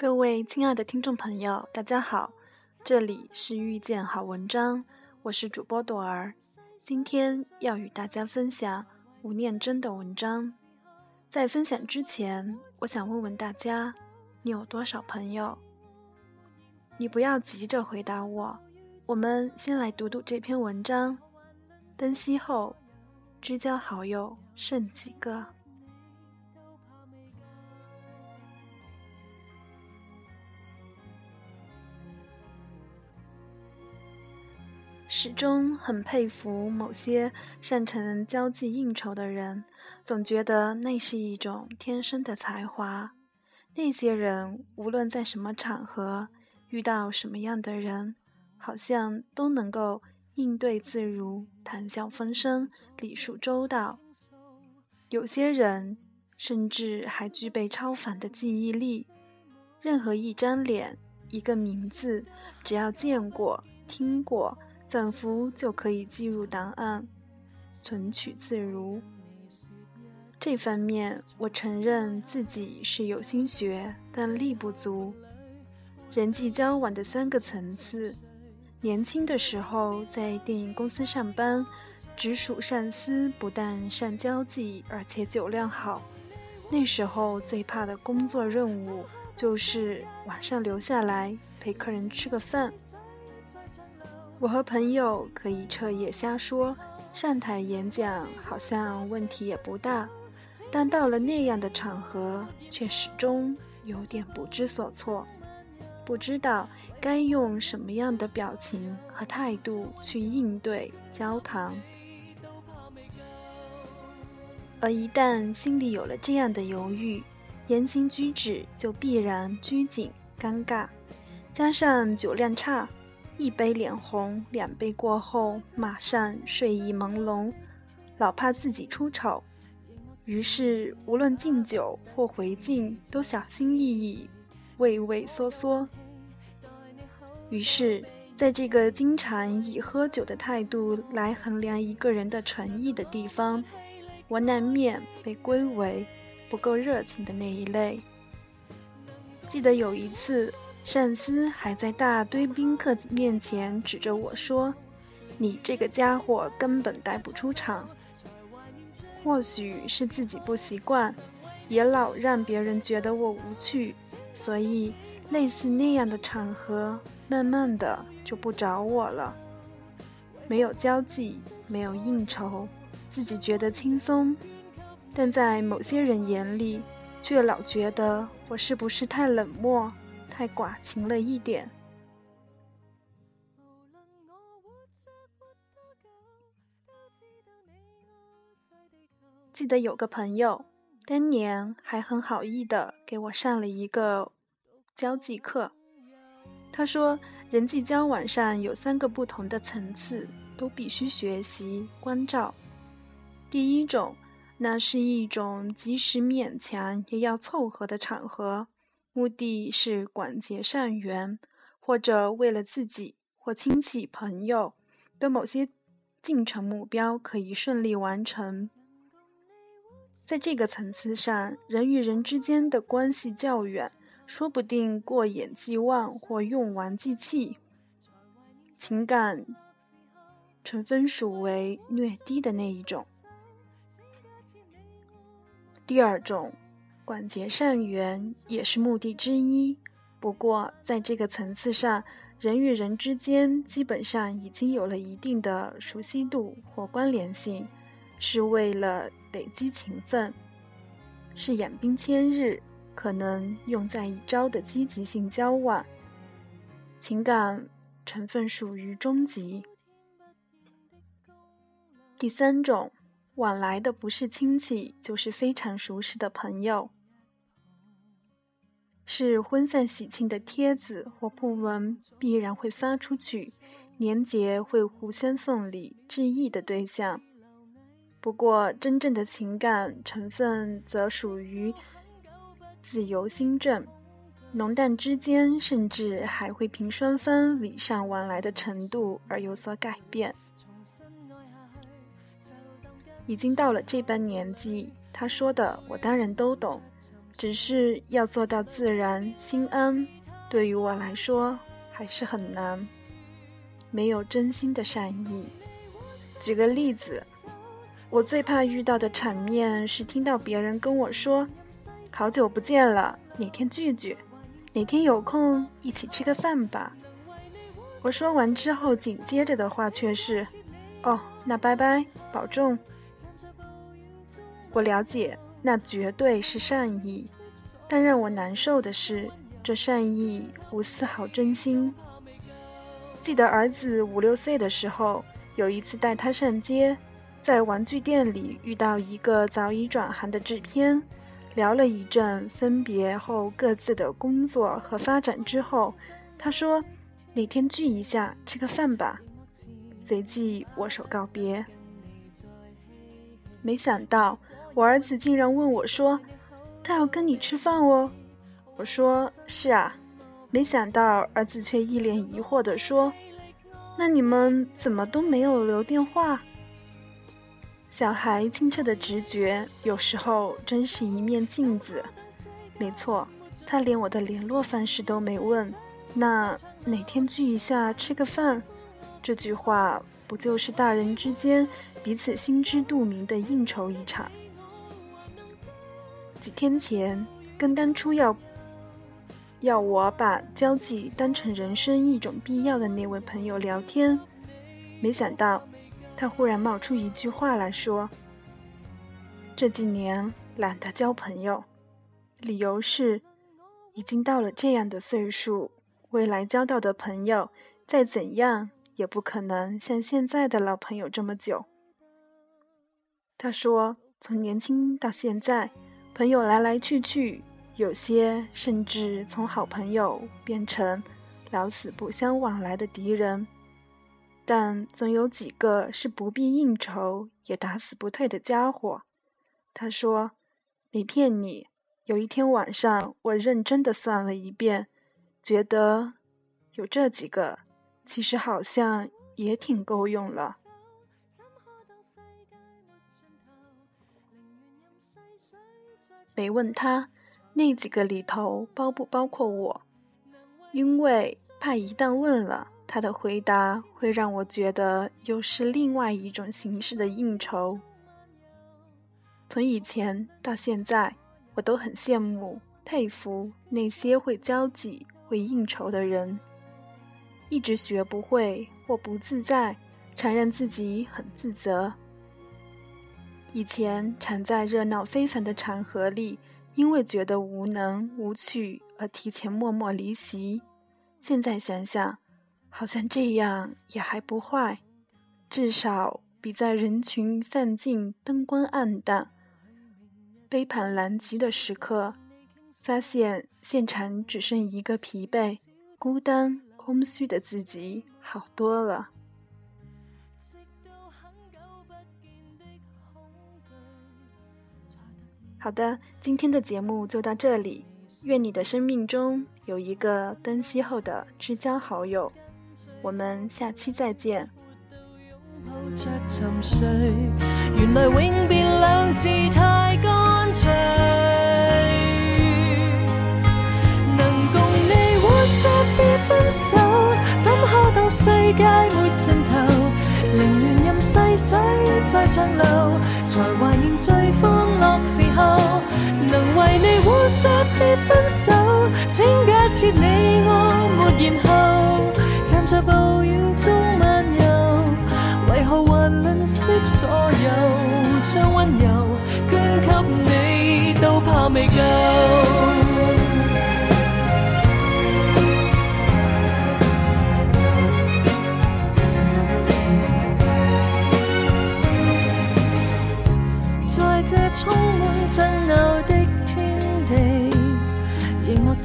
各位亲爱的听众朋友，大家好，这里是遇见好文章，我是主播朵儿，今天要与大家分享吴念真的文章。在分享之前，我想问问大家，你有多少朋友？你不要急着回答我，我们先来读读这篇文章。灯熄后，知交好友剩几个？始终很佩服某些擅长交际应酬的人，总觉得那是一种天生的才华。那些人无论在什么场合遇到什么样的人，好像都能够应对自如、谈笑风生、礼数周到。有些人甚至还具备超凡的记忆力，任何一张脸、一个名字，只要见过、听过。仿佛就可以记入档案，存取自如。这方面，我承认自己是有心学，但力不足。人际交往的三个层次。年轻的时候在电影公司上班，直属上司不但善交际，而且酒量好。那时候最怕的工作任务就是晚上留下来陪客人吃个饭。我和朋友可以彻夜瞎说，上台演讲好像问题也不大，但到了那样的场合，却始终有点不知所措，不知道该用什么样的表情和态度去应对交谈。而一旦心里有了这样的犹豫，言行举止就必然拘谨、尴尬，加上酒量差。一杯脸红，两杯过后马上睡意朦胧，老怕自己出丑，于是无论敬酒或回敬都小心翼翼，畏畏缩缩。于是，在这个经常以喝酒的态度来衡量一个人的诚意的地方，我难免被归为不够热情的那一类。记得有一次。上司还在大堆宾客面前指着我说：“你这个家伙根本带不出场。”或许是自己不习惯，也老让别人觉得我无趣，所以类似那样的场合，慢慢的就不找我了。没有交际，没有应酬，自己觉得轻松，但在某些人眼里，却老觉得我是不是太冷漠。太寡情了一点。记得有个朋友，当年还很好意的给我上了一个交际课。他说，人际交往上有三个不同的层次，都必须学习关照。第一种，那是一种即使勉强也要凑合的场合。目的是广结善缘，或者为了自己或亲戚朋友的某些进程目标可以顺利完成。在这个层次上，人与人之间的关系较远，说不定过眼即忘或用完即弃，情感成分属为略低的那一种。第二种。广结善缘也是目的之一，不过在这个层次上，人与人之间基本上已经有了一定的熟悉度或关联性，是为了累积情分，是养兵千日，可能用在一朝的积极性交往，情感成分属于中级。第三种，往来的不是亲戚，就是非常熟识的朋友。是婚丧喜庆的帖子或布文必然会发出去，年节会互相送礼致意的对象。不过，真正的情感成分则属于自由心证，浓淡之间甚至还会凭双方礼尚往来的程度而有所改变。已经到了这般年纪，他说的我当然都懂。只是要做到自然心安，对于我来说还是很难。没有真心的善意。举个例子，我最怕遇到的场面是听到别人跟我说：“好久不见了，哪天聚聚，哪天有空一起吃个饭吧。”我说完之后，紧接着的话却是：“哦，那拜拜，保重。”我了解，那绝对是善意，但让我难受的是，这善意无丝毫真心。记得儿子五六岁的时候，有一次带他上街，在玩具店里遇到一个早已转行的制片，聊了一阵分别后各自的工作和发展之后，他说：“哪天聚一下吃个饭吧。”随即握手告别。没想到。我儿子竟然问我说：“他要跟你吃饭哦。”我说：“是啊。”没想到儿子却一脸疑惑地说：“那你们怎么都没有留电话？”小孩清澈的直觉有时候真是一面镜子。没错，他连我的联络方式都没问。那哪天聚一下吃个饭？这句话不就是大人之间彼此心知肚明的应酬一场？几天前，跟当初要要我把交际当成人生一种必要的那位朋友聊天，没想到他忽然冒出一句话来说：“这几年懒得交朋友，理由是已经到了这样的岁数，未来交到的朋友再怎样也不可能像现在的老朋友这么久。”他说：“从年轻到现在。”朋友来来去去，有些甚至从好朋友变成老死不相往来的敌人，但总有几个是不必应酬也打死不退的家伙。他说：“没骗你，有一天晚上我认真的算了一遍，觉得有这几个，其实好像也挺够用了。”没问他那几个里头包不包括我，因为怕一旦问了，他的回答会让我觉得又是另外一种形式的应酬。从以前到现在，我都很羡慕、佩服那些会交际、会应酬的人。一直学不会或不自在，承认自己很自责。以前常在热闹非凡的场合里，因为觉得无能无趣而提前默默离席。现在想想，好像这样也还不坏，至少比在人群散尽、灯光暗淡、杯盘狼藉的时刻，发现现场只剩一个疲惫、孤单、空虚的自己好多了。好的，今天的节目就到这里。愿你的生命中有一个灯熄后的知交好友。我们下期再见。原来永别两字太干脆，能共你活着别分手，怎可当世界没尽头？宁愿细水再长流，才怀念最欢乐时候。能为你活着别分手，请假设你我没然后。站在暴雨中漫游，为何还吝惜所有？将温柔捐给你，都怕未够。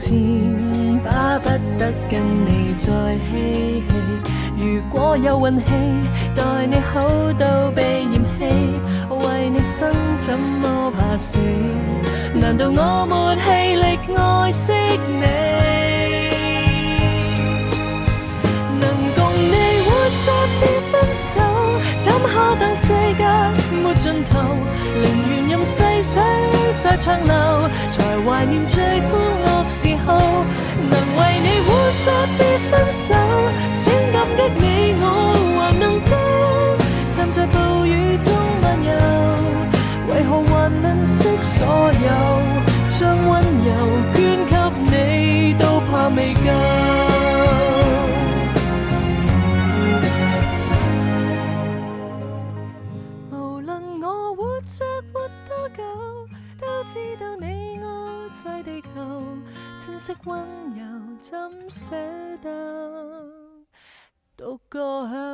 前巴不得跟你再嬉戏。如果有运气，待你好到被嫌弃，为你生怎么怕死？难道我没气力爱惜你？能共你活着别分手，等世界没尽头？宁愿任。细水。再长流，才怀念最欢乐时候。能为你活着别分手，请感激你我还能够站在暴雨中漫游。为何还能惜所有，惜温柔，怎舍得独个享？